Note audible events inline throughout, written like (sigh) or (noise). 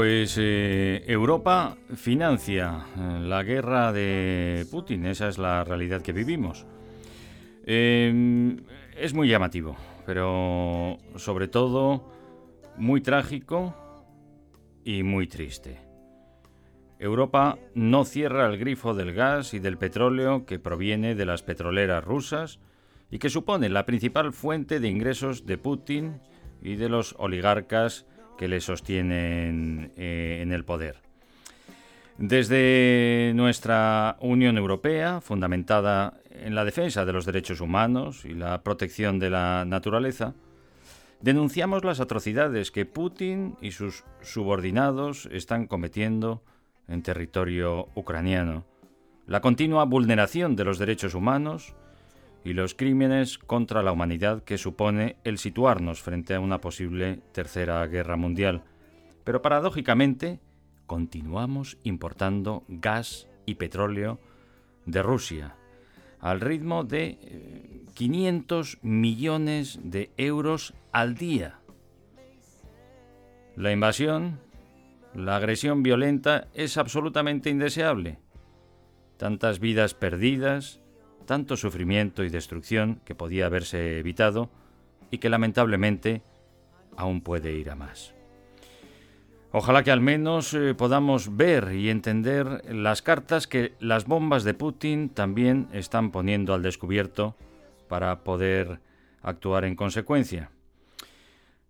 Pues eh, Europa financia eh, la guerra de Putin, esa es la realidad que vivimos. Em, es muy llamativo, pero sobre todo muy trágico y muy triste. Europa no cierra el grifo del gas y del petróleo que proviene de las petroleras rusas y que supone la principal fuente de ingresos de Putin y de los oligarcas que le sostienen eh, en el poder. Desde nuestra Unión Europea, fundamentada en la defensa de los derechos humanos y la protección de la naturaleza, denunciamos las atrocidades que Putin y sus subordinados están cometiendo en territorio ucraniano, la continua vulneración de los derechos humanos y los crímenes contra la humanidad que supone el situarnos frente a una posible tercera guerra mundial. Pero paradójicamente, continuamos importando gas y petróleo de Rusia al ritmo de 500 eh, millones de euros al día. La invasión la agresión violenta es absolutamente indeseable. Tantas vidas perdidas, tanto sufrimiento y destrucción que podía haberse evitado y que lamentablemente aún puede ir a más. Ojalá que al menos eh, podamos ver y entender las cartas que las bombas de Putin también están poniendo al descubierto para poder actuar en consecuencia.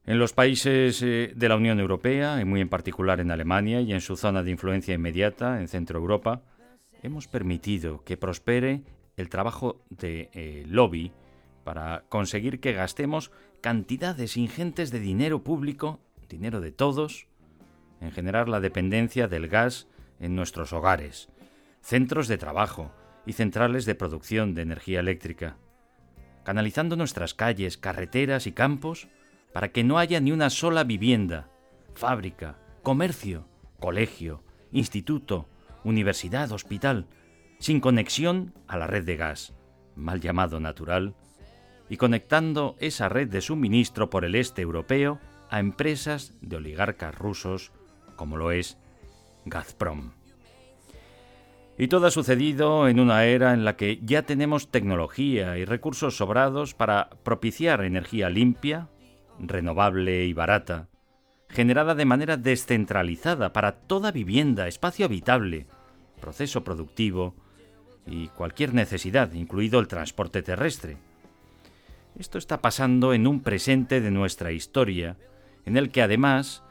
En los países eh, de la Unión Europea, y muy en particular en Alemania y en su zona de influencia inmediata, en Centro Europa, hemos permitido que prospere el trabajo de eh, lobby para conseguir que gastemos cantidades ingentes de dinero público, dinero de todos, en generar la dependencia del gas en nuestros hogares, centros de trabajo y centrales de producción de energía eléctrica, canalizando nuestras calles, carreteras y campos para que no haya ni una sola vivienda, fábrica, comercio, colegio, instituto, universidad, hospital, sin conexión a la red de gas, mal llamado natural, y conectando esa red de suministro por el este europeo a empresas de oligarcas rusos como lo es Gazprom. Y todo ha sucedido en una era en la que ya tenemos tecnología y recursos sobrados para propiciar energía limpia, renovable y barata, generada de manera descentralizada para toda vivienda, espacio habitable, proceso productivo y cualquier necesidad, incluido el transporte terrestre. Esto está pasando en un presente de nuestra historia, en el que además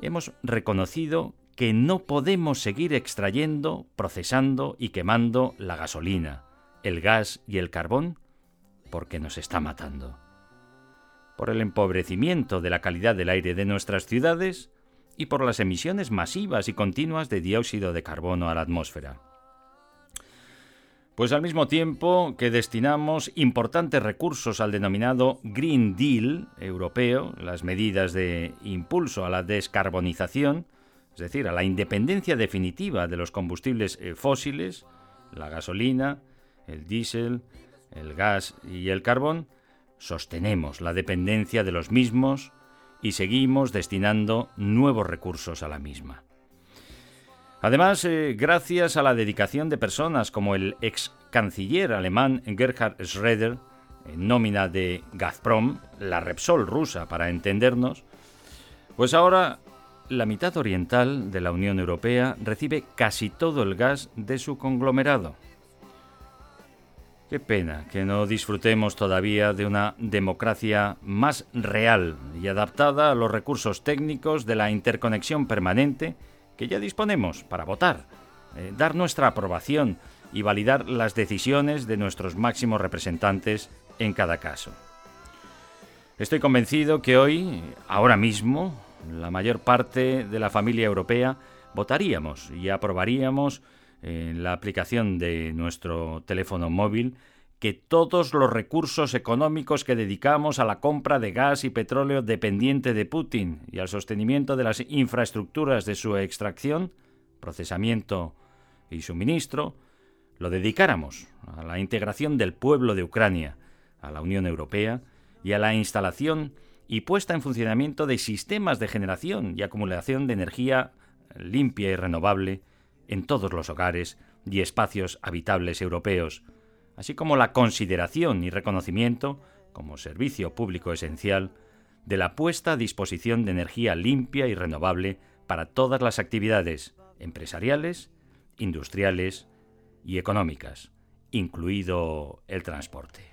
hemos reconocido que no podemos seguir extrayendo, procesando y quemando la gasolina, el gas y el carbón porque nos está matando por el empobrecimiento de la calidad del aire de nuestras ciudades y por las emisiones masivas y continuas de dióxido de carbono a la atmósfera. Pues al mismo tiempo que destinamos importantes recursos al denominado Green Deal europeo, las medidas de impulso a la descarbonización, es decir, a la independencia definitiva de los combustibles eh, fósiles, la gasolina, el diésel, el gas y el carbón, sostenemos la dependencia de los mismos y seguimos destinando nuevos recursos a la misma. Además, eh, gracias a la dedicación de personas como el ex canciller alemán Gerhard Schroeder, en nómina de Gazprom, la Repsol rusa para entendernos, pues ahora la mitad oriental de la Unión Europea recibe casi todo el gas de su conglomerado. Qué pena que no disfrutemos todavía de una democracia más real y adaptada a los recursos técnicos de la interconexión permanente que ya disponemos para votar, eh, dar nuestra aprobación y validar las decisiones de nuestros máximos representantes en cada caso. Estoy convencido que hoy, ahora mismo, la mayor parte de la familia europea votaríamos y aprobaríamos en la aplicación de nuestro teléfono móvil que todos los recursos económicos que dedicamos a la compra de gas y petróleo dependiente de Putin y al sostenimiento de las infraestructuras de su extracción, procesamiento y suministro, lo dedicáramos a la integración del pueblo de Ucrania, a la Unión Europea y a la instalación y puesta en funcionamiento de sistemas de generación y acumulación de energía limpia y renovable en todos los hogares y espacios habitables europeos, así como la consideración y reconocimiento, como servicio público esencial, de la puesta a disposición de energía limpia y renovable para todas las actividades empresariales, industriales y económicas, incluido el transporte.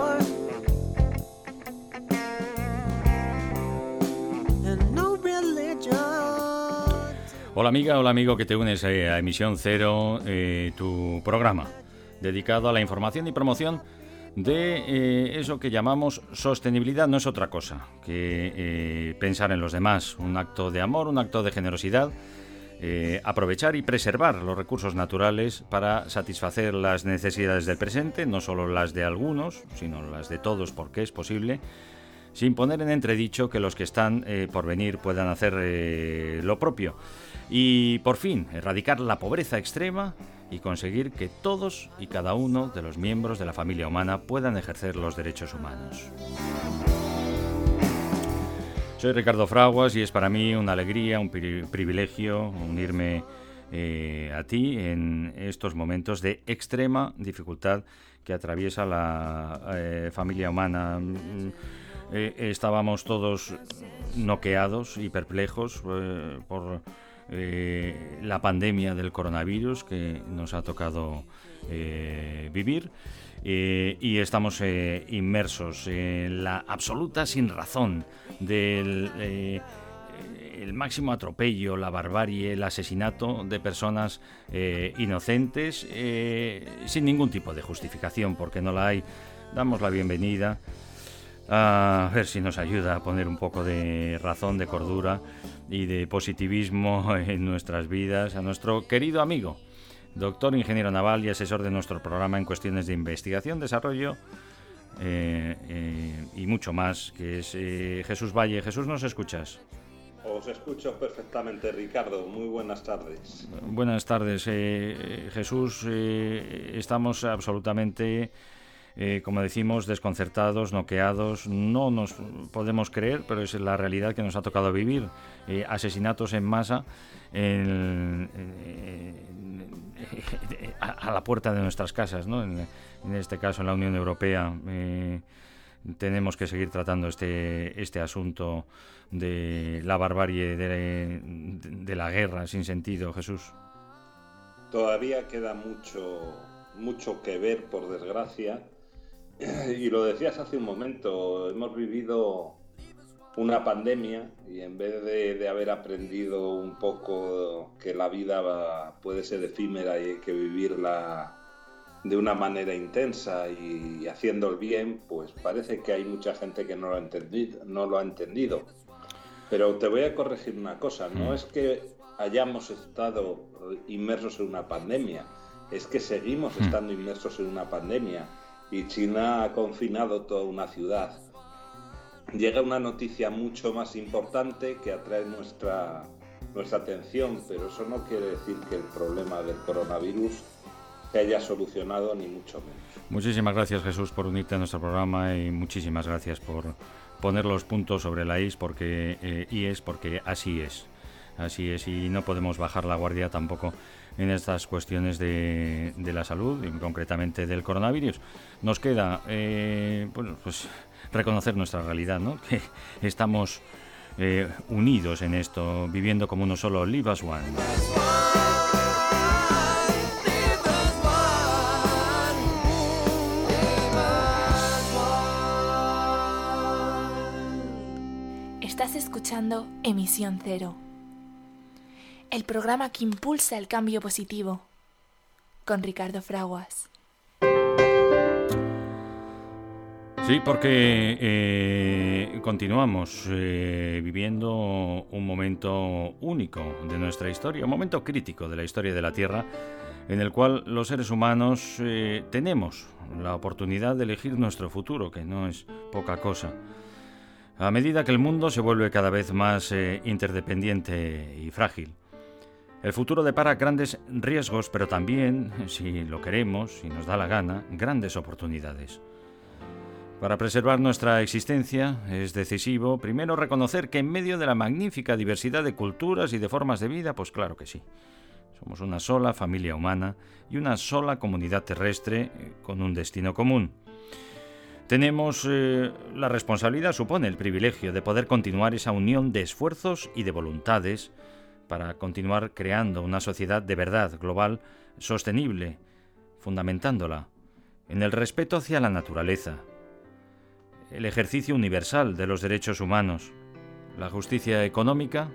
Hola amiga, hola amigo que te unes eh, a Emisión Cero, eh, tu programa dedicado a la información y promoción de eh, eso que llamamos sostenibilidad. No es otra cosa que pensar en los demás, un acto de amor, un acto de generosidad, aprovechar y preservar los recursos naturales para satisfacer las necesidades del presente, no solo las de algunos, sino las de todos porque es posible sin poner en entredicho que los que están por venir puedan hacer lo propio y por fin erradicar la pobreza extrema y conseguir que todos y cada uno de los miembros de la familia humana puedan ejercer los derechos humanos. Soy Ricardo Fraguas y es para mí una alegría, un privilegio unirme eh, a ti en estos momentos de extrema dificultad que atraviesa la eh, familia humana. Mm, eh, estábamos todos noqueados y perplejos por eh, la pandemia del coronavirus que nos ha tocado eh, vivir. Eh, y estamos inmersos en la absoluta sin razón del el máximo atropello, la barbarie, el asesinato de personas inocentes sin ningún tipo de justificación, porque no la hay. Damos la bienvenida a ver si nos ayuda a poner un poco de razón, de cordura y de positivismo (laughs) en nuestras vidas a nuestro querido amigo, doctor ingeniero naval y asesor de nuestro programa en cuestiones de investigación, desarrollo eh, eh, y mucho más, que es eh, Jesús Valle. Jesús, ¿nos escuchas? Os escucho perfectamente, Ricardo. Muy buenas tardes. Buenas tardes, Jesús. estamos absolutamente eh, como decimos, desconcertados, noqueados. No nos podemos creer, pero es la realidad que nos ha tocado vivir. Eh, asesinatos en masa eh, a, la puerta de nuestras casas, ¿no? en, este caso en la Unión Europea. tenemos que seguir tratando este, este asunto de la barbarie de, de la guerra sin sentido, Jesús. Todavía queda mucho, mucho que ver, por desgracia, (clears throat) y lo decías hace un momento, hemos vivido una pandemia y en vez de, haber aprendido un poco que la vida puede ser efímera y hay que vivirla de una manera intensa y, haciendo el bien, pues parece que hay mucha gente que no lo ha entendido. No lo ha entendido. Pero te voy a corregir una cosa, no mm. es que hayamos estado inmersos en una pandemia, es que seguimos mm. estando inmersos en una pandemia y China ha confinado toda una ciudad. Llega una noticia mucho más importante que atrae nuestra, nuestra atención, pero eso no quiere decir que el problema del coronavirus se haya solucionado ni mucho menos. Muchísimas gracias Jesús por unirte a nuestro programa y muchísimas gracias por poner los puntos sobre la is porque eh, y es porque así es. Así es y no podemos bajar la guardia tampoco en estas cuestiones de, la salud y concretamente del coronavirus. Nos queda eh, pues reconocer nuestra realidad, ¿no? (laughs) que estamos eh, unidos en esto, viviendo como uno solo. Live as one. Estás escuchando Emisión Cero, el programa que impulsa el cambio positivo, con Ricardo Fraguas. Sí, porque eh, continuamos eh, viviendo un momento único de nuestra historia, un momento crítico de la historia de la Tierra, en el cual los seres humanos eh, tenemos la oportunidad de elegir nuestro futuro, que no es poca cosa. A medida que el mundo se vuelve cada vez más interdependiente y frágil, el futuro depara grandes riesgos, pero también, si lo queremos, si nos da la gana, grandes oportunidades. Para preservar nuestra existencia es decisivo primero reconocer que en medio de la magnífica diversidad de culturas y de formas de vida, pues claro que sí. Somos una sola familia humana y una sola comunidad terrestre eh, con un destino común. Tenemos eh, la responsabilidad, supone el privilegio de poder continuar esa unión de esfuerzos y de voluntades para continuar creando una sociedad de verdad global, sostenible, fundamentándola en el respeto hacia la naturaleza, el ejercicio universal de los derechos humanos, la justicia económica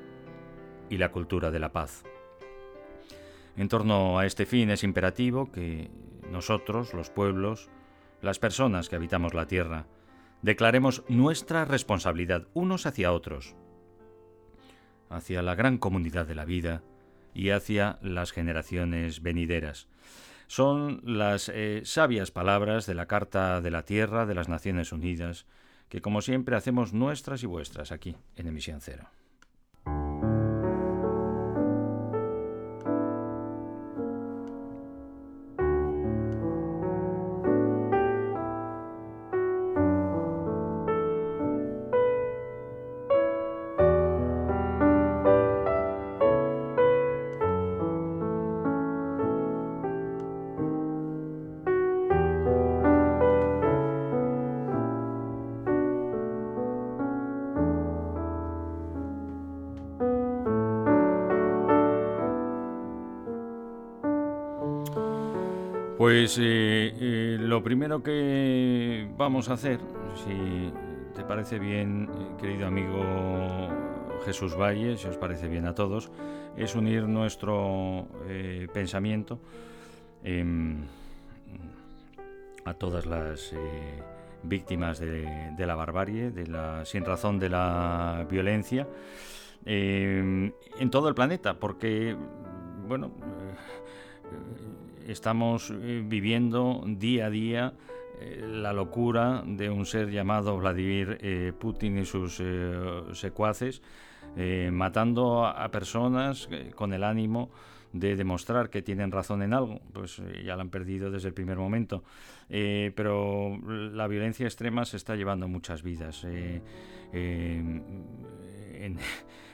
y la cultura de la paz. En torno a este fin es imperativo que nosotros, los pueblos, las personas que habitamos la Tierra, declaremos nuestra responsabilidad unos hacia otros, hacia la gran comunidad de la vida y hacia las generaciones venideras. Son las eh, sabias palabras de la Carta de la Tierra de las Naciones Unidas, que como siempre hacemos nuestras y vuestras aquí en Emisión Cero. Pues eh, eh, lo primero que vamos a hacer, si te parece bien, eh, querido amigo Jesús Valle, si os parece bien a todos, es unir nuestro pensamiento em, a todas las víctimas de, de, la barbarie, de la sin razón de la violencia em, en todo el planeta, porque bueno estamos eh, viviendo día a día eh, la locura de un ser llamado Vladimir eh, Putin y sus secuaces, matando a personas con el ánimo de demostrar que tienen razón en algo, pues ya la han perdido desde el primer momento. pero la violencia extrema se está llevando muchas vidas en, (laughs)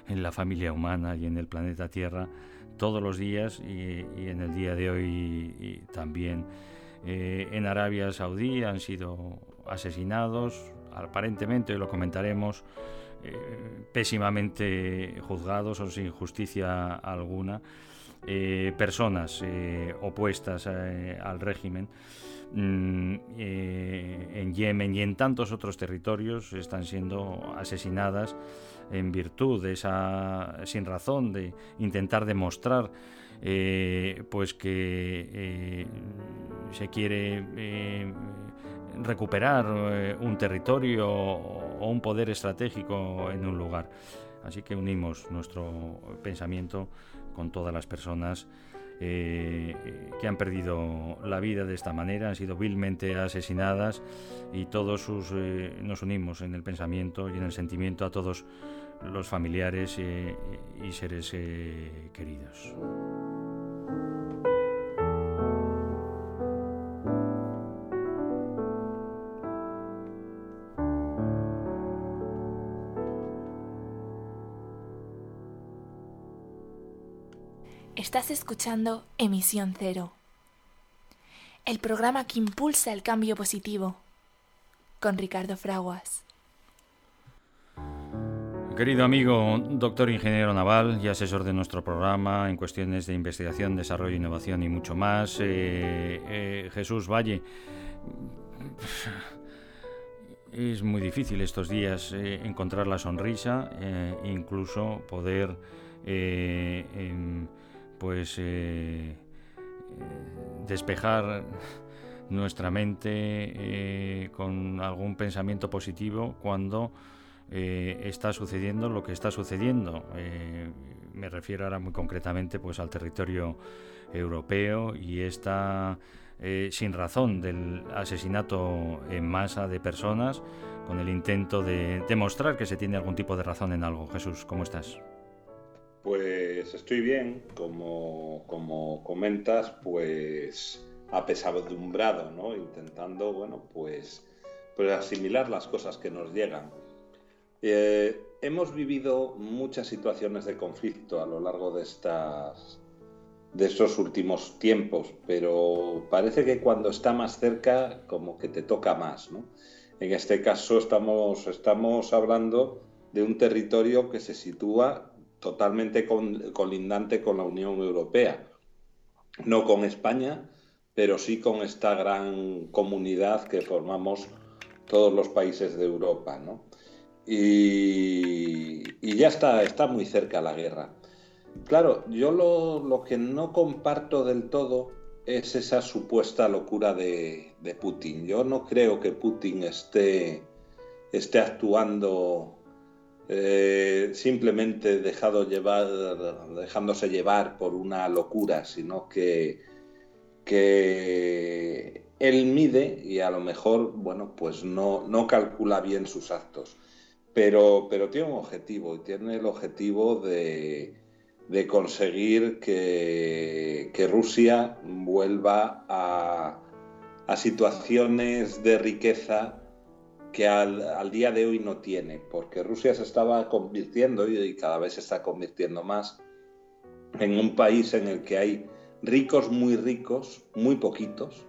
en la familia humana y en el planeta Tierra todos los días y, en el día de hoy también. Eh, en Arabia Saudí han sido asesinados, aparentemente, lo comentaremos, eh, pésimamente juzgados o sin justicia alguna, eh, personas opuestas al régimen. Mm, en Yemen y en tantos otros territorios están siendo asesinadas en virtud de esa sin razón de intentar demostrar eh, pues que eh, se quiere eh, recuperar un territorio o un poder estratégico en un lugar. Así que unimos nuestro pensamiento con todas las personas que han perdido la vida de esta manera, han sido vilmente asesinadas y todos sus, nos unimos en el pensamiento y en el sentimiento a todos los familiares eh, y seres eh, queridos. Estás escuchando Emisión Cero, el programa que impulsa el cambio positivo, con Ricardo Fraguas. Querido amigo, doctor ingeniero naval y asesor de nuestro programa en cuestiones de investigación, desarrollo, innovación y mucho más, eh, eh, Jesús Valle. (sighs) Es muy difícil estos días eh, encontrar la sonrisa, incluso poder, em, pues, despejar nuestra mente con algún pensamiento positivo cuando eh, está sucediendo lo que está sucediendo. Eh, me refiero ahora muy concretamente pues, al territorio europeo y esta eh, sin razón del asesinato en masa de personas con el intento de demostrar que se tiene algún tipo de razón en algo. Jesús, ¿cómo estás? Pues estoy bien, como, como comentas, pues apesadumbrado, ¿no? Intentando, bueno, pues, pues asimilar las cosas que nos llegan. Eh, hemos vivido muchas situaciones de conflicto a lo largo de estas de estos últimos tiempos, pero parece que cuando está más cerca como que te toca más, En este caso estamos, hablando de un territorio que se sitúa totalmente colindante con la Unión Europea, no con España, pero sí con esta gran comunidad que formamos todos los países de Europa, ¿no? Y, ya está, está muy cerca la guerra. Claro, yo lo, que no comparto del todo es esa supuesta locura de, Putin. Yo no creo que Putin esté, esté actuando eh, simplemente dejado llevar, dejándose llevar por una locura, sino que, que él mide y a lo mejor, bueno, pues no, no calcula bien sus actos pero, pero tiene un objetivo y tiene el objetivo de, conseguir que, Rusia vuelva a, situaciones de riqueza que al, día de hoy no tiene, porque Rusia se estaba convirtiendo y cada vez se está convirtiendo más en un país en el que hay ricos muy ricos, muy poquitos,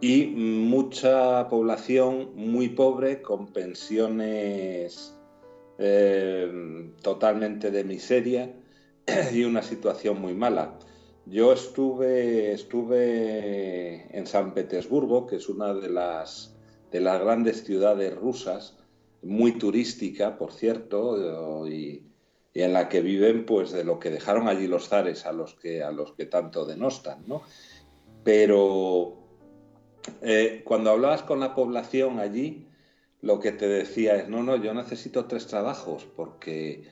y mucha población muy pobre con pensiones eh, totalmente de miseria (clears throat) y una situación muy mala. Yo estuve, estuve en San Petersburgo, que es una de las, de las grandes ciudades rusas, muy turística, por cierto, y, en la que viven pues de lo que dejaron allí los zares a los que, a los que tanto denostan, ¿no? Pero eh, cuando hablabas con la población allí, lo que te decía es, no, no, yo necesito tres trabajos porque,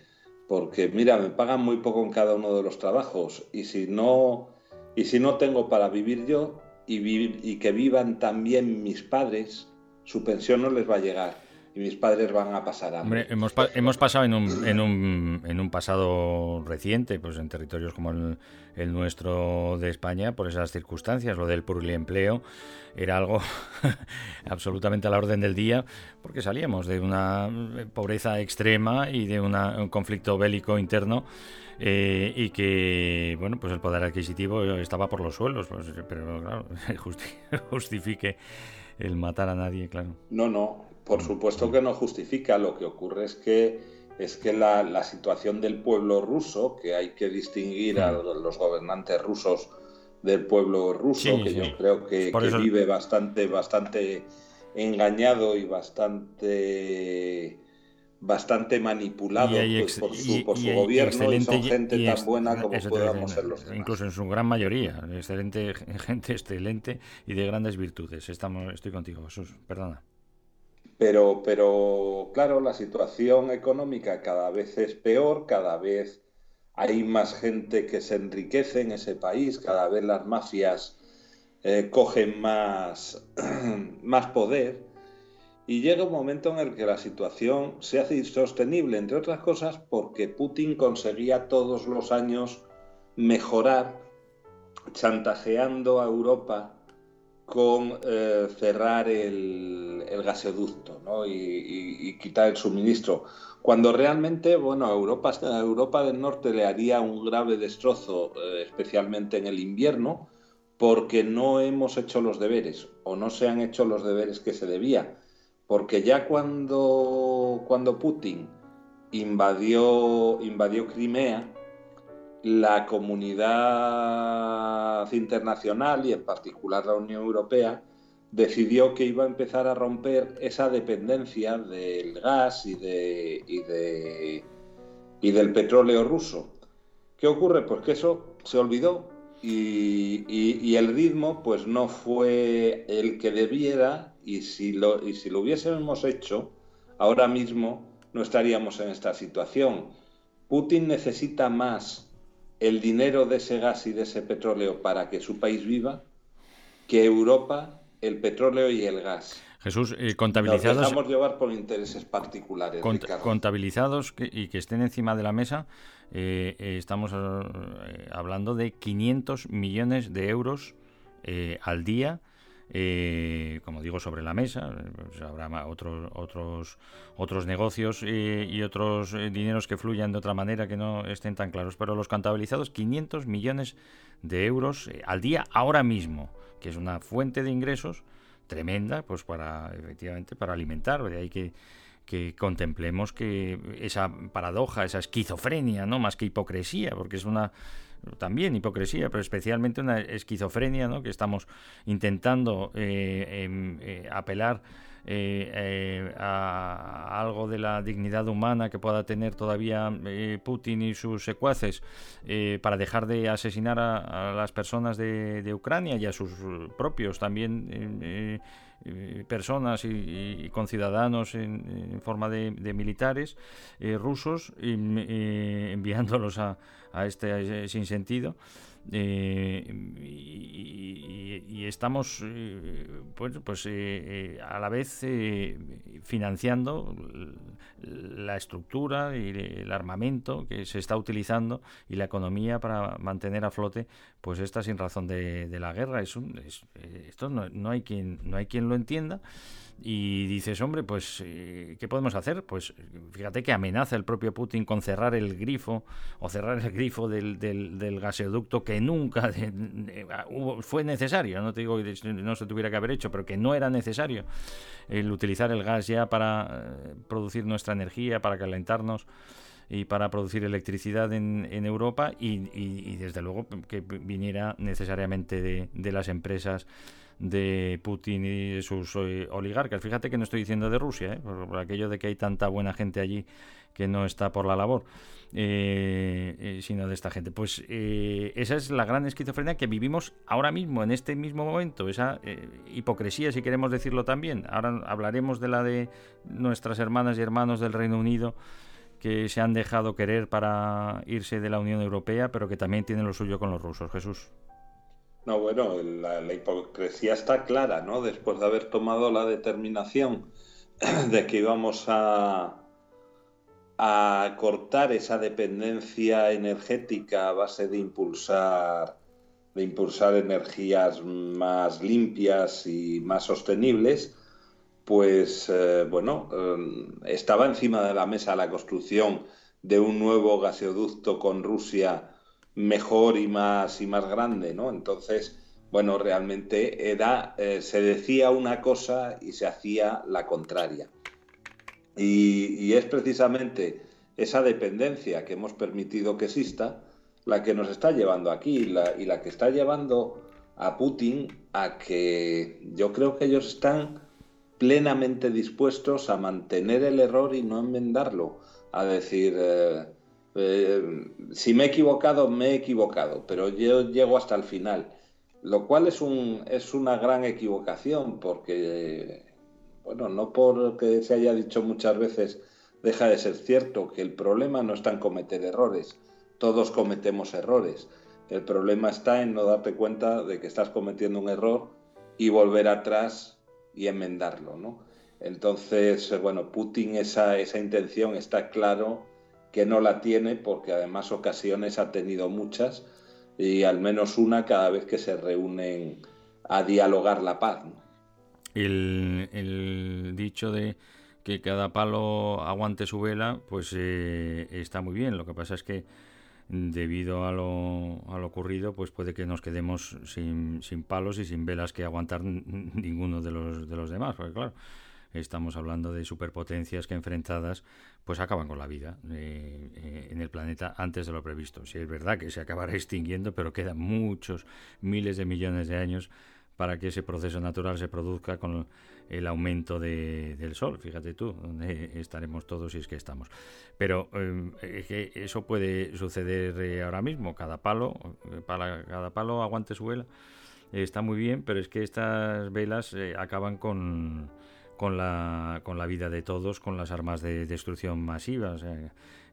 porque mira, me pagan muy poco en cada uno de los trabajos y si no, y si no tengo para vivir yo y, y que vivan también mis padres, su pensión no les va a llegar y mis padres van a pasar hambre. Hombre, hemos, hemos pasado en un, en, un, en un pasado reciente, pues en territorios como el, el, nuestro de España, por esas circunstancias, lo del pluriempleo era algo (laughs) absolutamente a la orden del día, porque salíamos de una pobreza extrema y de un conflicto bélico interno. Eh, y que bueno pues el poder adquisitivo estaba por los suelos pues, pero claro (laughs) justifique el matar a nadie claro no no por supuesto que no justifica, lo que ocurre es que es que la, situación del pueblo ruso, que hay que distinguir a los gobernantes rusos del pueblo ruso, que yo creo que, vive bastante, bastante engañado y bastante bastante manipulado pues, por su, por su gobierno y, son gente tan buena como podamos ser los demás. Incluso en su gran mayoría, excelente (laughs) gente excelente y de grandes virtudes. Estamos, estoy contigo, Jesús, perdona. Pero, pero claro, la situación económica cada vez es peor, cada vez hay más gente que se enriquece en ese país, cada vez las mafias eh, cogen más, (clears throat) más poder. Y llega un momento en el que la situación se hace insostenible, entre otras cosas porque Putin conseguía todos los años mejorar chantajeando a Europa con eh, cerrar el, gasoducto y, quitar el suministro. Cuando realmente, bueno, a Europa, Europa del Norte le haría un grave destrozo, eh, especialmente en el invierno, porque no hemos hecho los deberes o no se han hecho los deberes que se debía. Porque ya cuando, cuando Putin invadió, invadió Crimea, la comunidad internacional y en particular la Unión Europea decidió que iba a empezar a romper esa dependencia del gas y, de, y, de, y del petróleo ruso. ¿Qué ocurre? Pues que eso se olvidó y, el ritmo pues no fue el que debiera y si lo hubiésemos hecho, ahora mismo no estaríamos en esta situación. Putin necesita más el dinero de ese gas y de ese petróleo para que su país viva que Europa el petróleo y el gas. Jesús, eh, contabilizados. Nos dejamos llevar por intereses particulares. contabilizados y que estén encima de la mesa, eh, eh, estamos hablando de 500 millones de euros al día. Como digo, sobre la mesa, pues habrá otros otros otros negocios y otros dineros que fluyan de otra manera que no estén tan claros, pero los contabilizados 500 millones de euros al día ahora mismo que es una fuente de ingresos tremenda, pues para, efectivamente, para alimentar. De ahí que, que contemplemos que esa paradoja, esa esquizofrenia, ¿no? Más que hipocresía, porque es una también hipocresía, pero especialmente una esquizofrenia, ¿no? Que estamos intentando eh, em, eh, apelar eh, eh, a, algo de la dignidad humana que pueda tener todavía Putin y sus secuaces para dejar de asesinar a, las personas de, Ucrania y a sus propios también personas y, conciudadanos en, forma de, militares rusos (laughs) enviándolos a, a este sinsentido eh, y, estamos eh, pues, pues eh, a la vez financiando la estructura y el armamento que se está utilizando y la economía para mantener a flote pues esta sin razón de, la guerra. Es, un, esto no, no, hay quien no hay quien lo entienda y dices, hombre, pues, eh, ¿qué podemos hacer? Pues fíjate que amenaza el propio Putin con cerrar el grifo o cerrar el grifo del, del, gasoducto que nunca (laughs) fue necesario. No te digo que no se tuviera que haber hecho, pero que no era necesario el utilizar el gas ya para eh, producir nuestra energía, para calentarnos y para producir electricidad en, Europa y, desde luego que viniera necesariamente de, de las empresas de Putin y sus eh, oligarcas. Fíjate que no estoy diciendo de Rusia, ¿eh? por, aquello de que hay tanta buena gente allí que no está por la labor, eh, sino de esta gente. Pues esa es la gran esquizofrenia que vivimos ahora mismo, en este mismo momento, esa hipocresía, si queremos decirlo también. Ahora hablaremos de la de nuestras hermanas y hermanos del Reino Unido que se han dejado querer para irse de la Unión Europea, pero que también tienen lo suyo con los rusos. Jesús. No, bueno, la, hipocresía está clara, ¿no? Después de haber tomado la determinación (clears throat) de que íbamos a, a cortar esa dependencia energética a base de impulsar, de impulsar energías más limpias y más sostenibles, pues eh, bueno, eh, estaba encima de la mesa la construcción de un nuevo gasoducto con Rusia mejor y más y más grande, ¿no? Entonces, bueno, realmente era, eh, se decía una cosa y se hacía la contraria. Y, es precisamente esa dependencia que hemos permitido que exista la que nos está llevando aquí la, y la que está llevando a Putin a que yo creo que ellos están plenamente dispuestos a mantener el error y no enmendarlo, a decir, eh, eh, si me he equivocado, me he equivocado, pero yo llego hasta el final. Lo cual es, un, es una gran equivocación, porque, bueno, no porque se haya dicho muchas veces, deja de ser cierto que el problema no está en cometer errores. Todos cometemos errores. El problema está en no darte cuenta de que estás cometiendo un error y volver atrás y enmendarlo, ¿no? Entonces, bueno, Putin esa, esa intención está claro que no la tiene porque además ocasiones ha tenido muchas y al menos una cada vez que se reúnen a dialogar la paz. El, dicho de que cada palo aguante su vela, pues eh, está muy bien. Lo que pasa es que debido a lo, a lo ocurrido, pues puede que nos quedemos sin, sin, palos y sin velas que aguantar ninguno de los, de los demás. Porque claro, estamos hablando de superpotencias que enfrentadas pues acaban con la vida eh, eh, en el planeta antes de lo previsto. Si es verdad que se acabará (laughs) extinguiendo, pero quedan muchos miles de millones de años para que ese proceso natural se produzca con el aumento del sol. Fíjate tú, dónde estaremos todos si es que estamos. Pero eh, eso puede suceder eh, ahora mismo. Cada palo, para cada palo aguante su vela. está muy bien, pero es que estas velas acaban con, con, la, con la vida de todos, con las armas de destrucción masiva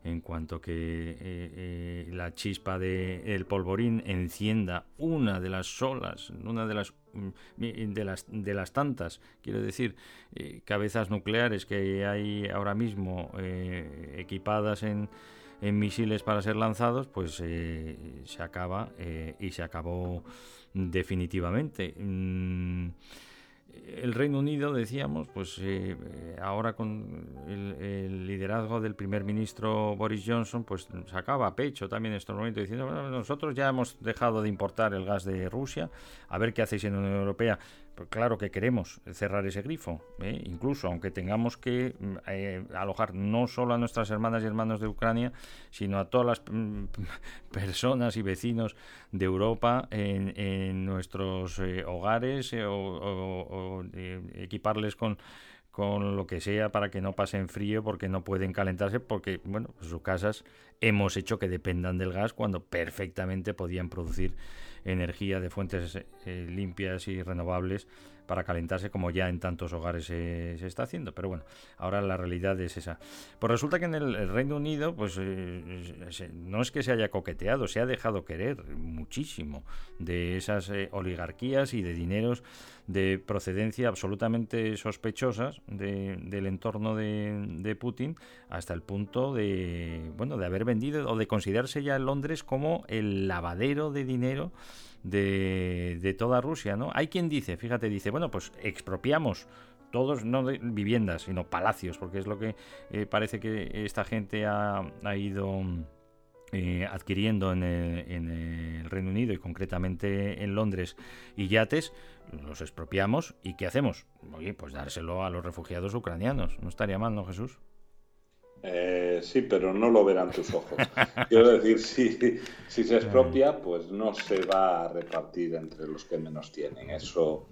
en cuanto que eh, eh, la chispa del el polvorín encienda una de las solas, una de las mm, de las, de las tantas, quiero decir, eh, cabezas nucleares que hay ahora mismo equipadas en, en, misiles para ser lanzados, pues se acaba y se acabó definitivamente. Mm, el Reino Unido, decíamos, pues eh, ahora con el, liderazgo del primer ministro Boris Johnson, pues sacaba a pecho también en estos momentos diciendo, bueno, nosotros ya hemos dejado de importar el gas de Rusia, a ver qué hacéis en la Unión Europea. Pues claro que queremos cerrar ese grifo, ¿eh? incluso aunque tengamos que mm, eh, alojar no solo a nuestras hermanas y hermanos de Ucrania, sino a todas las mm, (laughs) personas y vecinos de Europa en, nuestros eh, hogares o, equiparles con con lo que sea para que no pasen frío porque no pueden calentarse porque bueno sus casas hemos hecho que dependan del gas cuando perfectamente podían producir energía de fuentes eh, limpias y renovables para calentarse como ya en tantos hogares se, está haciendo. Pero bueno, ahora la realidad es esa. Pues resulta que en el, Reino Unido, pues eh, no es que se haya coqueteado, se ha dejado querer muchísimo de esas eh, oligarquías y de dineros de procedencia absolutamente sospechosas del entorno de, de, Putin hasta el punto de bueno de haber vendido o de considerarse ya en Londres como el lavadero de dinero de, toda Rusia, ¿no? Hay quien dice, fíjate, dice, bueno, pues expropiamos todos, no de viviendas, sino palacios, porque es lo que eh, parece que esta gente ha, ido eh, adquiriendo en el, Reino Unido y concretamente en Londres y yates, los expropiamos y ¿qué hacemos? Oye, pues dárselo a los refugiados ucranianos. No estaría mal, ¿no, Jesús? Eh, sí, pero no lo verán tus ojos. Quiero decir, si, si se expropia, pues no se va a repartir entre los que menos tienen. Eso,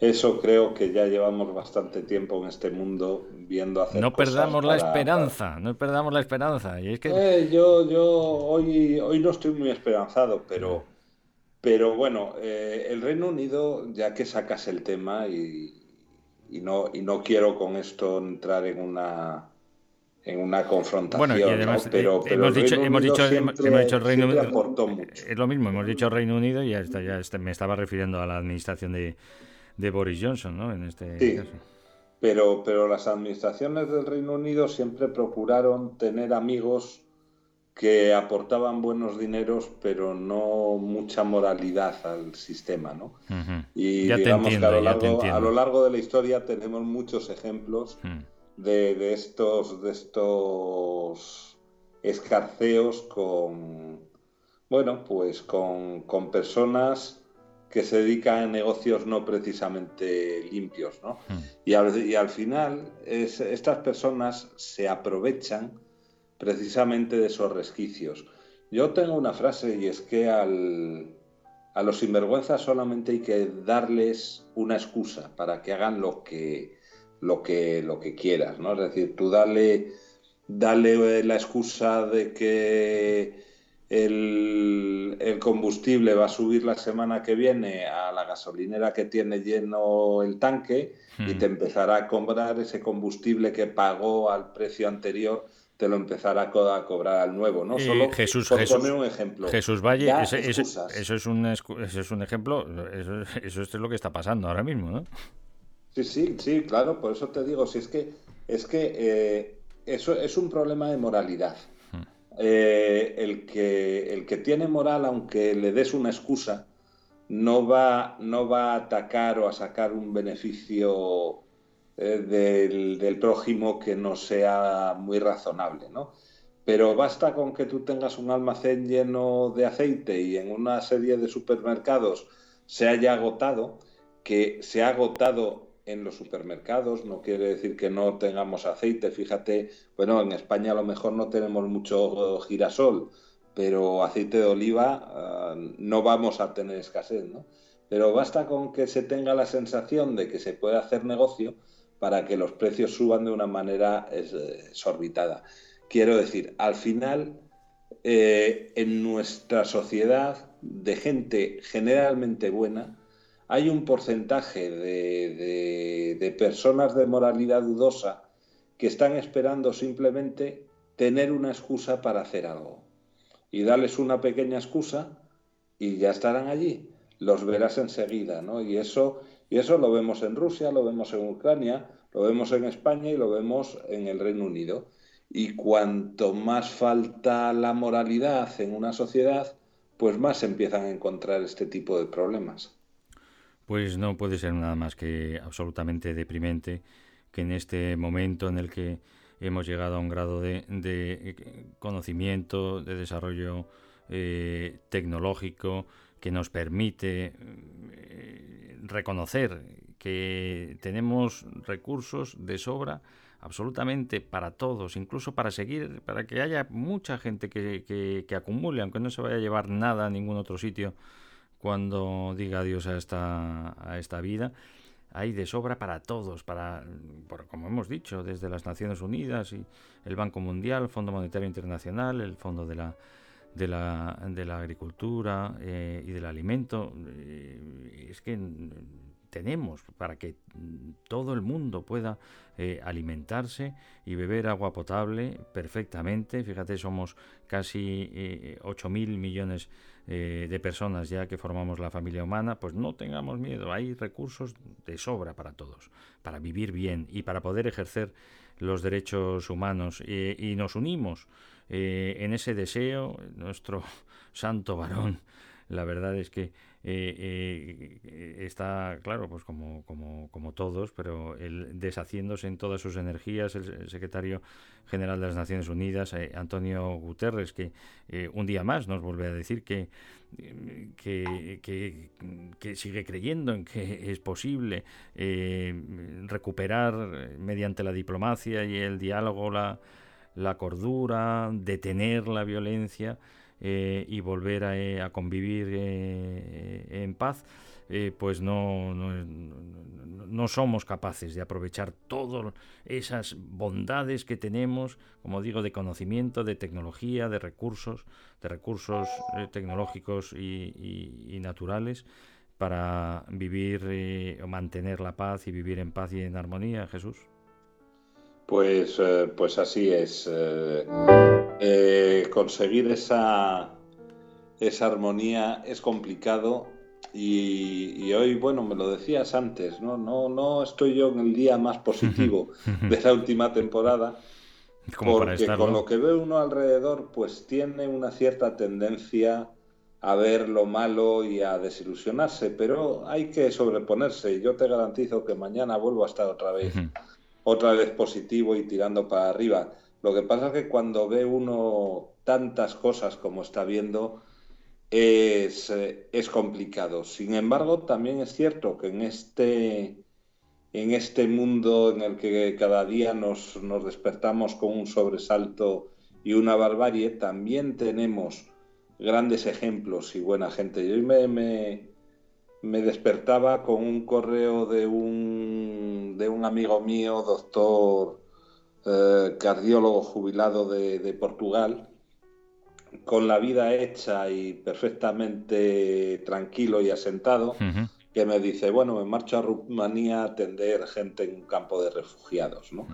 eso creo que ya llevamos bastante tiempo en este mundo viendo hacer No perdamos la esperanza, no perdamos la esperanza. Y es que... Eh, yo, yo hoy, hoy no estoy muy esperanzado, pero, pero bueno, eh, el Reino Unido, ya que sacas el tema y, y, no, y no quiero con esto entrar en una en una confrontación. Bueno, y además, pero, eh, hemos, dicho, hemos, dicho, hemos, dicho, el Reino Unido. Es lo mismo, hemos dicho Reino Unido y ya, está, ya me estaba refiriendo a la administración de, de Boris Johnson, ¿no? En este sí, caso. Pero, pero las administraciones del Reino Unido siempre procuraron tener amigos que aportaban buenos dineros, pero no mucha moralidad al sistema, ¿no? Y ya digamos entiendo, que a lo, largo, a lo largo de la historia tenemos muchos ejemplos. Mm de, estos, de estos escarceos con, bueno, pues con, personas que se dedican a negocios no precisamente limpios, ¿no? Hmm. Y, al, final estas personas se aprovechan precisamente de esos resquicios. Yo tengo una frase y es que al, a los sinvergüenzas solamente hay que darles una excusa para que hagan lo que, lo que, lo que quieras, ¿no? Es decir, tú dale, dale la excusa de que el, el, combustible va a subir la semana que viene a la gasolinera que tiene lleno el tanque y te hmm. empezará a cobrar ese combustible que pagó al precio anterior te lo empezará a cobrar al nuevo, ¿no? Solo Jesús, por poner un ejemplo. Jesús Valle, eso, es un, eso es un ejemplo, eso, eso es lo que está pasando ahora mismo, ¿no? Sí, sí, sí, claro, por eso te digo, si es que es que eh, eso es un problema de moralidad. Hmm. Eh, el, que, el que tiene moral, aunque le des una excusa, no va, no va a atacar o a sacar un beneficio eh, del, del, prójimo que no sea muy razonable, ¿no? Pero basta con que tú tengas un almacén lleno de aceite y en una serie de supermercados se haya agotado, que se ha agotado en los supermercados, no quiere decir que no tengamos aceite. Fíjate, bueno, en España a lo mejor no tenemos mucho girasol, pero aceite de oliva ah, no vamos a tener escasez, ¿no? Pero basta con que se tenga la sensación de que se puede hacer negocio para que los precios suban de una manera exorbitada. Quiero decir, al final, eh, en nuestra sociedad de gente generalmente buena, hay un porcentaje de, personas de moralidad dudosa que están esperando simplemente tener una excusa para hacer algo. Y darles una pequeña excusa y ya estarán allí. Los verás enseguida, ¿no? Y eso, y eso lo vemos en Rusia, lo vemos en Ucrania, lo vemos en España y lo vemos en el Reino Unido. Y cuanto más falta la moralidad en una sociedad, pues más empiezan a encontrar este tipo de problemas. Pues no puede ser nada más que absolutamente deprimente que en este momento en el que hemos llegado a un grado de, eh, conocimiento, de desarrollo eh, tecnológico que nos permite eh, reconocer que tenemos recursos de sobra absolutamente para todos, incluso para seguir, para que haya mucha gente que, que, que acumule, aunque no se vaya a llevar nada a ningún otro sitio, cuando diga adiós a esta, a esta vida. Hay de sobra para todos, para, como hemos dicho, desde las Naciones Unidas y el Banco Mundial, el Fondo Monetario Internacional, el Fondo de la, de la, de la Agricultura eh, y del Alimento. Eh, es que tenemos para que todo el mundo pueda eh, alimentarse y beber agua potable perfectamente. Fíjate, somos casi eh, 8.000 millones eh, de personas ya que formamos la familia humana, pues no tengamos miedo, hay recursos de sobra para todos, para vivir bien y para poder ejercer los derechos humanos. Y nos unimos en ese deseo, nuestro (laughs) santo varón, la verdad es que eh, eh, está, claro, pues como, como, como todos, pero el deshaciéndose en todas sus energías, el, secretario general de las Naciones Unidas, eh, Antonio Guterres, que un día más nos vuelve a decir que, que, que, sigue creyendo en que es posible recuperar mediante la diplomacia y el diálogo la, la cordura, detener la violencia. Eh, y volver a, eh, convivir eh, en paz, pues no, no, somos capaces de aprovechar todas esas bondades que tenemos, como digo, de conocimiento, de tecnología, de recursos, de recursos tecnológicos y, naturales para vivir o mantener la paz y vivir en paz y en armonía, Jesús. Pues, pues así es. Eh, conseguir esa, esa armonía es complicado y, hoy, bueno, me lo decías antes, ¿no? No, no estoy yo en el día más positivo de la última temporada, porque con lo que ve uno alrededor, pues tiene una cierta tendencia a ver lo malo y a desilusionarse, pero hay que sobreponerse y yo te garantizo que mañana vuelvo a estar otra vez, otra vez positivo y tirando para arriba. Lo que pasa es que cuando ve uno tantas cosas como está viendo, es, eh, es, complicado. Sin embargo, también es cierto que en este, en este mundo en el que cada día nos, nos despertamos con un sobresalto y una barbarie, también tenemos grandes ejemplos y buena gente. Yo me, me, me despertaba con un correo de un, de un amigo mío, doctor eh, cardiólogo jubilado de, Portugal, con la vida hecha y perfectamente tranquilo y asentado, que me dice, bueno, me marcho a Rumanía a atender gente en un campo de refugiados, ¿no?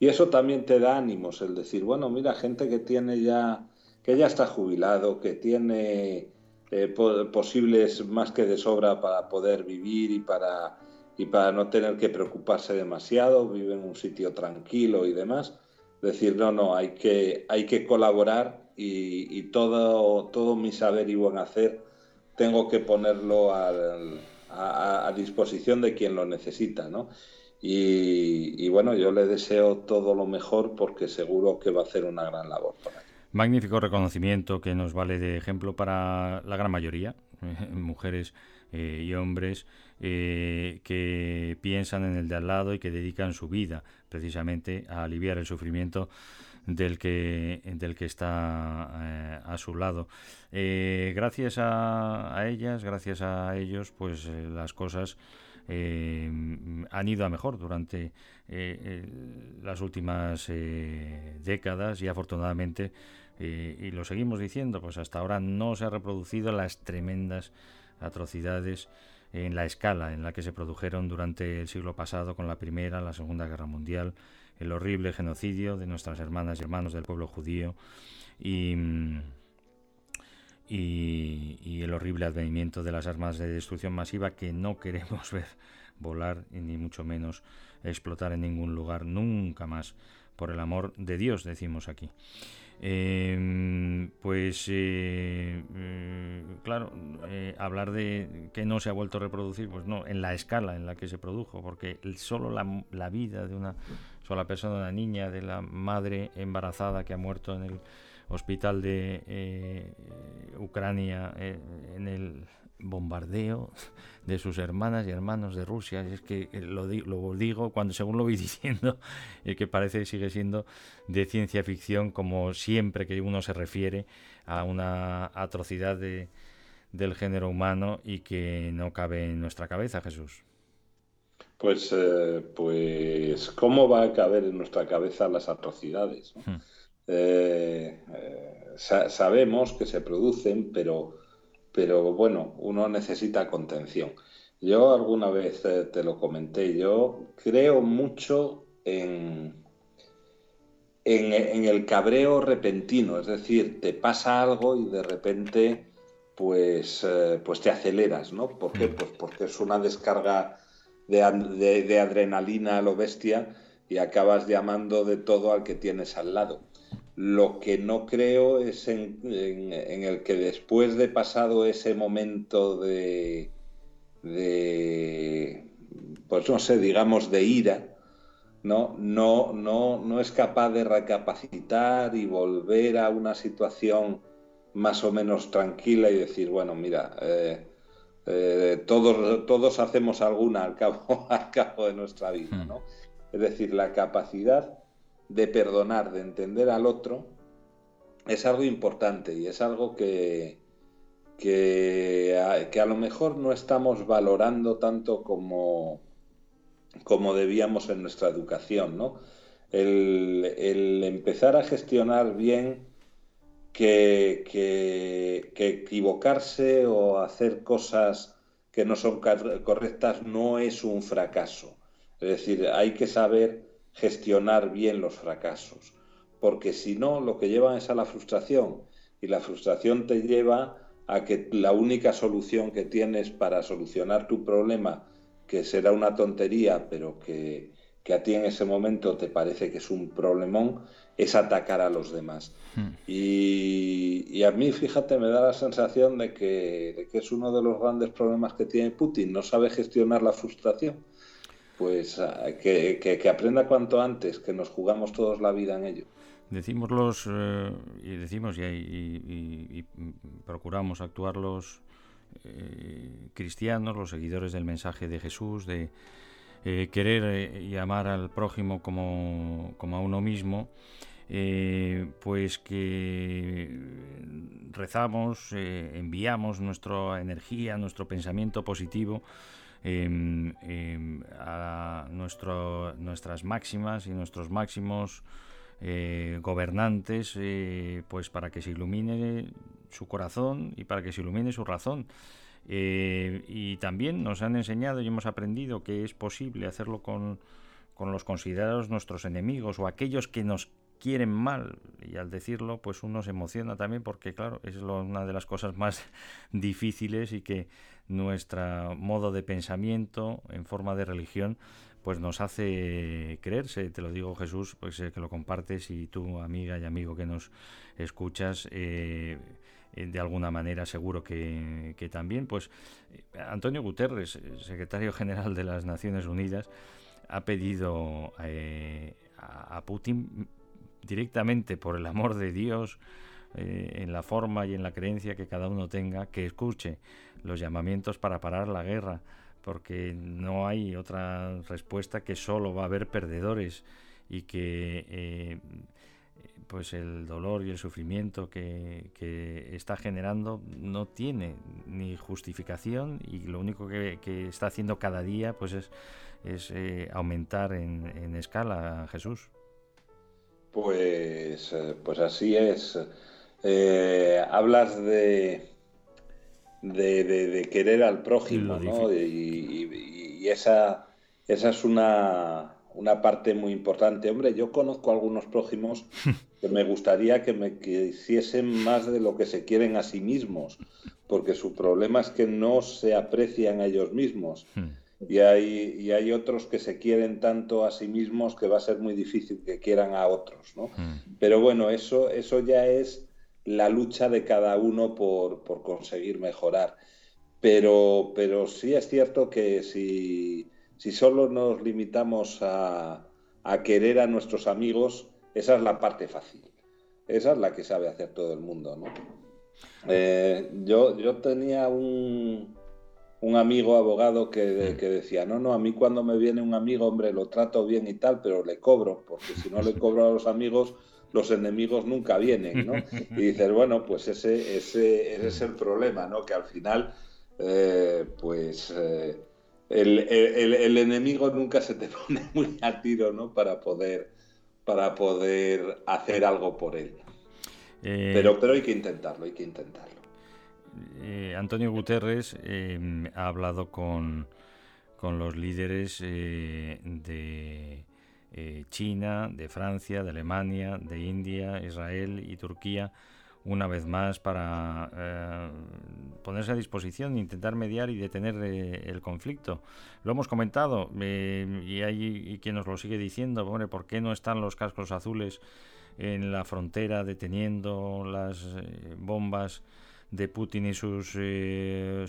Y eso también te da ánimos, el decir, bueno, mira, gente que tiene ya, que ya está jubilado, que tiene eh, posibles más que de sobra para poder vivir y para y para no tener que preocuparse demasiado, vive en un sitio tranquilo y demás. Decir, no, no, hay que, hay que colaborar y, todo, todo mi saber y buen hacer tengo que ponerlo a, disposición de quien lo necesita, ¿no? Y, bueno, yo le deseo todo lo mejor porque seguro que va a hacer una gran labor Magnífico reconocimiento que nos vale de ejemplo para la gran mayoría mujeres y hombres que piensan en el de al lado y que dedican su vida precisamente a aliviar el sufrimiento del que, del que está eh, a su lado. Eh, gracias a, ellas, gracias a ellos, pues eh, las cosas han ido a mejor durante las últimas décadas y afortunadamente, y lo seguimos diciendo, pues hasta ahora no se ha reproducido las tremendas atrocidades en la escala en la que se produjeron durante el siglo pasado con la Primera, la Segunda Guerra Mundial, el horrible genocidio de nuestras hermanas y hermanos del pueblo judío y, y, el horrible advenimiento de las armas de destrucción masiva que no (laughs) queremos ver volar y ni mucho menos explotar en ningún lugar nunca más. Por el amor de Dios decimos aquí Em, pues eh, eh, claro, eh, hablar de que no se ha vuelto a reproducir, pues no, en la escala en la que se produjo, porque solo la, la vida de una sola persona, una niña, de la madre embarazada que ha muerto en el hospital de Ucrania, en el bombardeo de sus hermanas y hermanos de Rusia. Es que eh, lo, lo digo cuando según lo voy (laughs) diciendo, y que parece que sigue siendo de ciencia ficción, como siempre que uno se refiere a una atrocidad de, del género humano y que no cabe en nuestra cabeza, Jesús. Pues, eh, pues, ¿cómo va a caber en nuestra cabeza las atrocidades? Hmm. Eh, sabemos que se producen, pero pero bueno, uno necesita contención. Yo alguna vez eh, te lo comenté, yo creo mucho en, en, el cabreo repentino, es decir, te pasa algo y de repente pues, eh, pues te aceleras, ¿no? ¿Por qué? Mm. Pues porque es una descarga de, de adrenalina a lo bestia y acabas llamando de todo al que tienes al lado. Lo que no creo es en, el que después de pasado ese momento de, de, pues no sé, digamos, de ira, ¿no? No, no, no es capaz de recapacitar y volver a una situación más o menos tranquila y decir, bueno, mira, eh, eh, todos, todos hacemos alguna al cabo, (laughs) al cabo de nuestra vida, ¿no? Hmm. Es decir, la capacidad de perdonar, de entender al otro, es algo importante y es algo que, que, a, lo mejor no estamos valorando tanto como, como debíamos en nuestra educación, ¿no? El, empezar a gestionar bien que, que, que, equivocarse o hacer cosas que no son correctas no es un fracaso. Es decir, hay que saber gestionar bien los fracasos, porque si no, lo que lleva es a la frustración y la frustración te lleva a que la única solución que tienes para solucionar tu problema, que será una tontería, pero que, a ti en ese momento te parece que es un problemón, es atacar a los demás. Hmm. Y, a mí, fíjate, me da la sensación de que, de que es uno de los grandes problemas que tiene Putin, no sabe gestionar la frustración pues ah, que, aprenda cuanto antes, que nos jugamos todos la vida en ello. Decimos los, eh, y decimos y, procuramos actuar los eh, cristianos, los seguidores del mensaje de Jesús, de eh, querer y amar al prójimo como, como a uno mismo, pues que rezamos, enviamos nuestra energía, nuestro pensamiento positivo a nuestro, nuestras máximas y nuestros máximos eh, gobernantes, eh, pues para que se ilumine su corazón y para que se ilumine su razón. Eh, y también nos han enseñado y hemos aprendido que es posible hacerlo con, con los considerados nuestros enemigos o aquellos que nos quieren mal y al decirlo pues uno se emociona también porque claro es una de las cosas más (laughs) difíciles y que nuestro modo de pensamiento en forma de religión pues nos hace creerse, te lo digo Jesús, pues que lo compartes y tú amiga y amigo que nos escuchas, eh, eh, de alguna manera seguro que, también, pues Antonio Guterres, secretario general de las Naciones Unidas, ha pedido eh, a Putin directamente por el amor de Dios, en la forma y en la creencia que cada uno tenga, que escuche los llamamientos para parar la guerra, porque no hay otra respuesta que solo va a haber perdedores y que pues el dolor y el sufrimiento que, está generando no tiene ni justificación y lo único que, está haciendo cada día pues es, es eh, aumentar en, escala Jesús. Pues, eh, pues así es. Eh, hablas de, de, querer al prójimo, ¿no? y, esa, esa es una, una parte muy importante. Hombre, yo conozco algunos prójimos (laughs) que me gustaría que me quisiesen más de lo que se quieren a sí mismos, porque su problema es que no se aprecian a ellos mismos. Hmm. Y hay, y hay otros que se quieren tanto a sí mismos que va a ser muy difícil que quieran a otros, ¿no? Hmm. Pero bueno, eso, eso ya es la lucha de cada uno por, por conseguir mejorar. Pero, pero sí es cierto que si si solo nos limitamos a, querer a nuestros amigos, esa es la parte fácil. Esa es la que sabe hacer todo el mundo, ¿no? Eh, yo, yo tenía un, un amigo abogado que, que, decía, no, no, a mí cuando me viene un amigo, hombre, lo trato bien y tal, pero le cobro, porque si no le cobro a los amigos, los enemigos nunca vienen, ¿no? (laughs) Y dices, bueno, pues ese, ese, es el problema, ¿no? Que al final, eh, pues... Eh, el, enemigo nunca se te (laughs) pone muy a tiro, ¿no? Para poder, para poder hacer algo por él. Eh, pero, pero hay que intentarlo, hay que intentarlo. Eh, Antonio Guterres eh, ha hablado con, con los líderes de China, de Francia, de Alemania, de India, Israel y Turquía una vez más para eh, ponerse a disposición, intentar mediar y detener eh, el conflicto. Lo hemos comentado eh, y hay quien nos lo sigue diciendo, hombre, ¿por qué no están los cascos azules en la frontera deteniendo las bombas de Putin y sus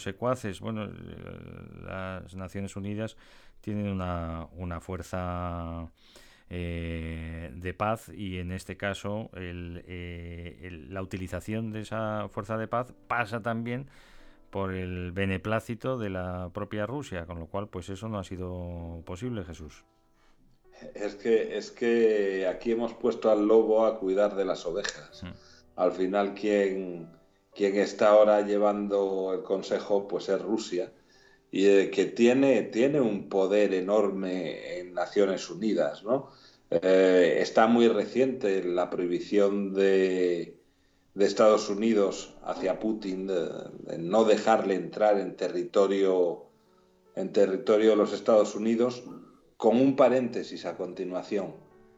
secuaces? Bueno, las Naciones Unidas tienen una, una fuerza eh, de paz y en este caso eh, la utilización de esa fuerza de paz pasa también por el beneplácito de la propia Rusia, con lo cual pues eso no ha sido posible, Jesús. Es que, es que aquí hemos puesto al lobo a cuidar de las ovejas. Mm. Al final quien, quien está ahora llevando el consejo pues es Rusia y eh, que tiene, tiene un poder enorme en Naciones Unidas, ¿no? Eh, está muy reciente la prohibición de, de Estados Unidos hacia Putin de, no dejarle entrar en territorio en territorio de los Estados Unidos con un paréntesis a continuación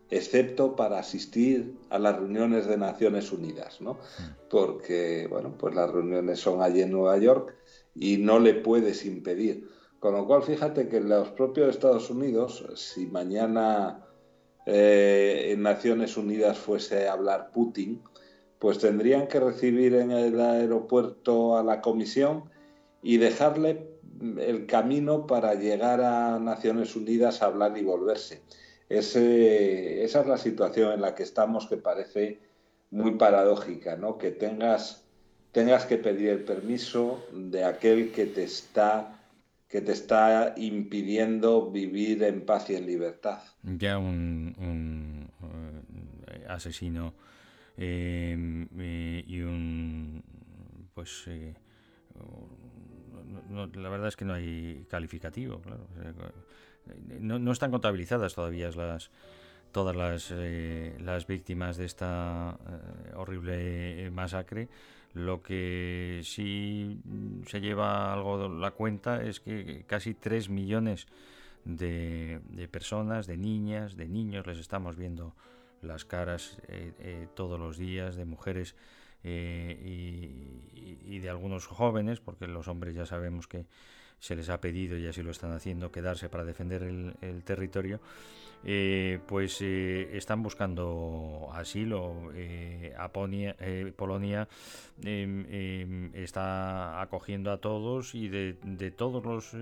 excepto para asistir a las reuniones de Naciones Unidas, ¿no? Mm. Porque, bueno, pues las reuniones son allí en Nueva York y no le puedes impedir. Con lo cual, fíjate que los propios Estados Unidos, si mañana eh, en Naciones Unidas fuese a hablar Putin, pues tendrían que recibir en el aeropuerto a la comisión y dejarle el camino para llegar a Naciones Unidas a hablar y volverse. Ese, esa es la situación en la que estamos que parece muy paradójica, ¿no? Que tengas, tengas que pedir el permiso de aquel que te está que te está impidiendo vivir en paz y en libertad. Ya un, eh, asesino em, eh, y un pues eh, la verdad es que no hay calificativo, claro. No, están contabilizadas todavía las todas las, las víctimas de esta horrible masacre. Lo que sí se lleva algo la cuenta es que casi 3 millones de, personas, de niñas, de niños, les estamos viendo las caras eh, eh, todos los días, de mujeres eh, y, de algunos jóvenes, porque los hombres ya sabemos que se les ha pedido y así lo están haciendo quedarse para defender el territorio eh, pues eh, están buscando asilo. Eh, Polonia em, em, está acogiendo a todos y de, todos los,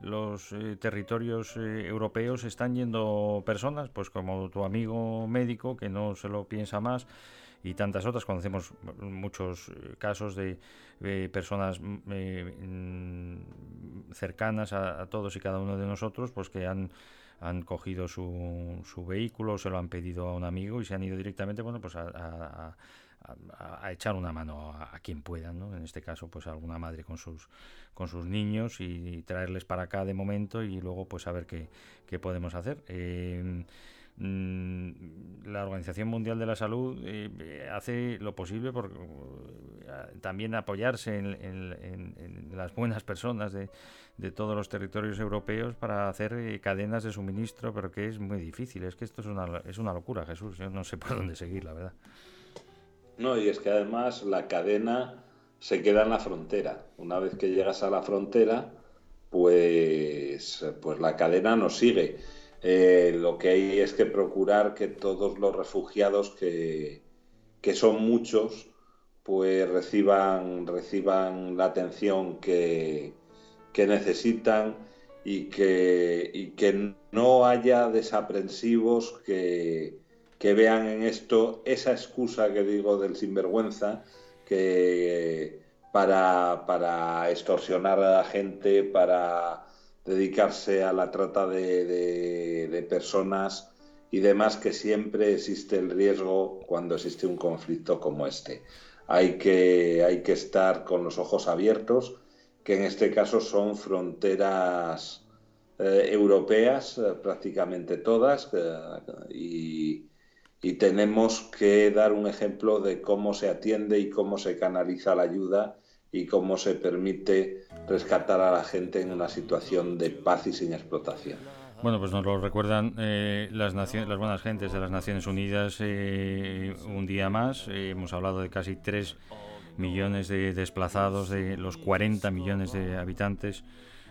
los territorios europeos están yendo personas, pues como tu amigo médico que no se lo piensa más y tantas otras. Conocemos muchos casos de, personas mm, cercanas a, todos y cada uno de nosotros, pues que han han cogido su, su vehículo, se lo han pedido a un amigo y se han ido directamente, bueno, pues a a, echar una mano a, quien pueda, ¿no? En este caso, pues alguna madre con sus con sus niños y, traerles para acá de momento y luego pues a ver qué, qué podemos hacer. Eh, mm, la Organización Mundial de la Salud eh, hace lo posible por eh, también apoyarse en, las buenas personas de, todos los territorios europeos para hacer cadenas de suministro, pero que es muy difícil. Es que esto es una, es una locura, Jesús. Yo no sé por dónde seguir, la verdad. No, y es que además la cadena se queda en la frontera. Una vez que llegas a la frontera, pues, pues la cadena no sigue. Eh, lo que hay es que procurar que todos los refugiados, que, que son muchos, pues reciban, reciban la atención que, que necesitan y que, y que no haya desaprensivos que, que vean en esto esa excusa que digo del sinvergüenza que para, para extorsionar a la gente, para dedicarse a la trata de, personas y demás, que siempre existe el riesgo cuando existe un conflicto como este. Hay que, hay que estar con los ojos abiertos, que en este caso son fronteras eh, europeas, eh, prácticamente todas, eh, y, y tenemos que dar un ejemplo de cómo se atiende y cómo se canaliza la ayuda y cómo se permite rescatar a la gente en una situación de paz y sin explotación. Bueno, pues nos lo recuerdan eh, las, las buenas gentes de las Naciones Unidas eh, un día más. Eh, hemos hablado de casi 3 millones de desplazados, de los 40 millones de habitantes,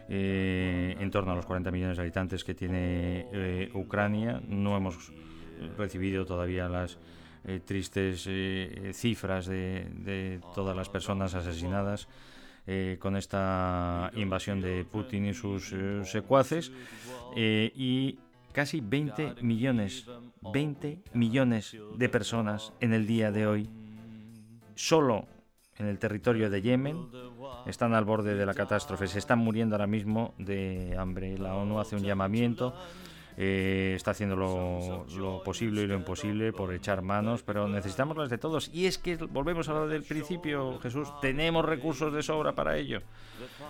en torno a los 40 millones de habitantes que tiene Ucrania. No hemos recibido todavía las eh, tristes eh, cifras de, todas las personas asesinadas eh, con esta invasión de Putin y sus secuaces y casi 20 millones 20 millones de personas en el día de hoy solo en el territorio de Yemen están al borde de la catástrofe, se están muriendo ahora mismo de hambre. La ONU hace un llamamiento eh, está haciendo lo, posible y lo imposible por echar manos, pero necesitamos las de todos. Y es que volvemos a lo del principio, Jesús, tenemos recursos de sobra para ello.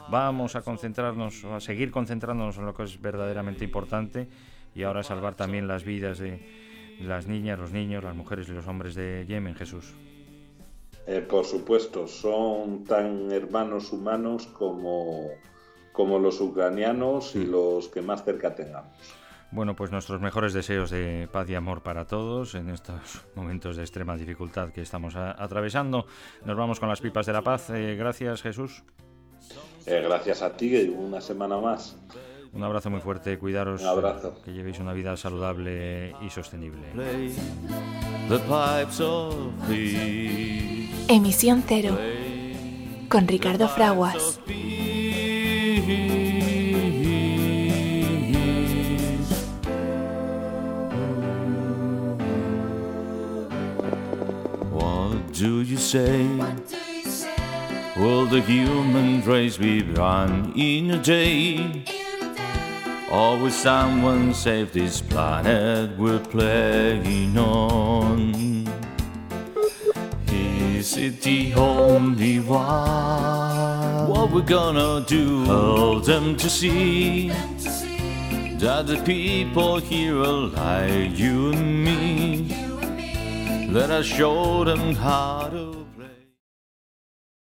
Vamos a concentrarnos, a seguir concentrándonos en lo que es verdaderamente importante y ahora salvar también las vidas de las niñas, los niños, las mujeres y los hombres de Yemen, Jesús. Eh, por supuesto, son tan hermanos humanos como, como los ucranianos y los que más cerca tengamos. Bueno, pues nuestros mejores deseos de paz y amor para todos en estos (laughs) momentos de extrema dificultad que estamos atravesando. Nos vamos con las pipas de la paz. Eh, gracias, Jesús. Eh, gracias a ti, una semana más. Un abrazo muy fuerte, cuidaros. Un abrazo. Que llevéis una vida saludable y sostenible. Emisión cero. Con Ricardo Fraguas. Do you say? Will the human race be run in a day? Or will someone save this planet we're playing on? Is it the only one? What we're gonna do? Help them to see that the people here are like you and me. Then I showed him how to.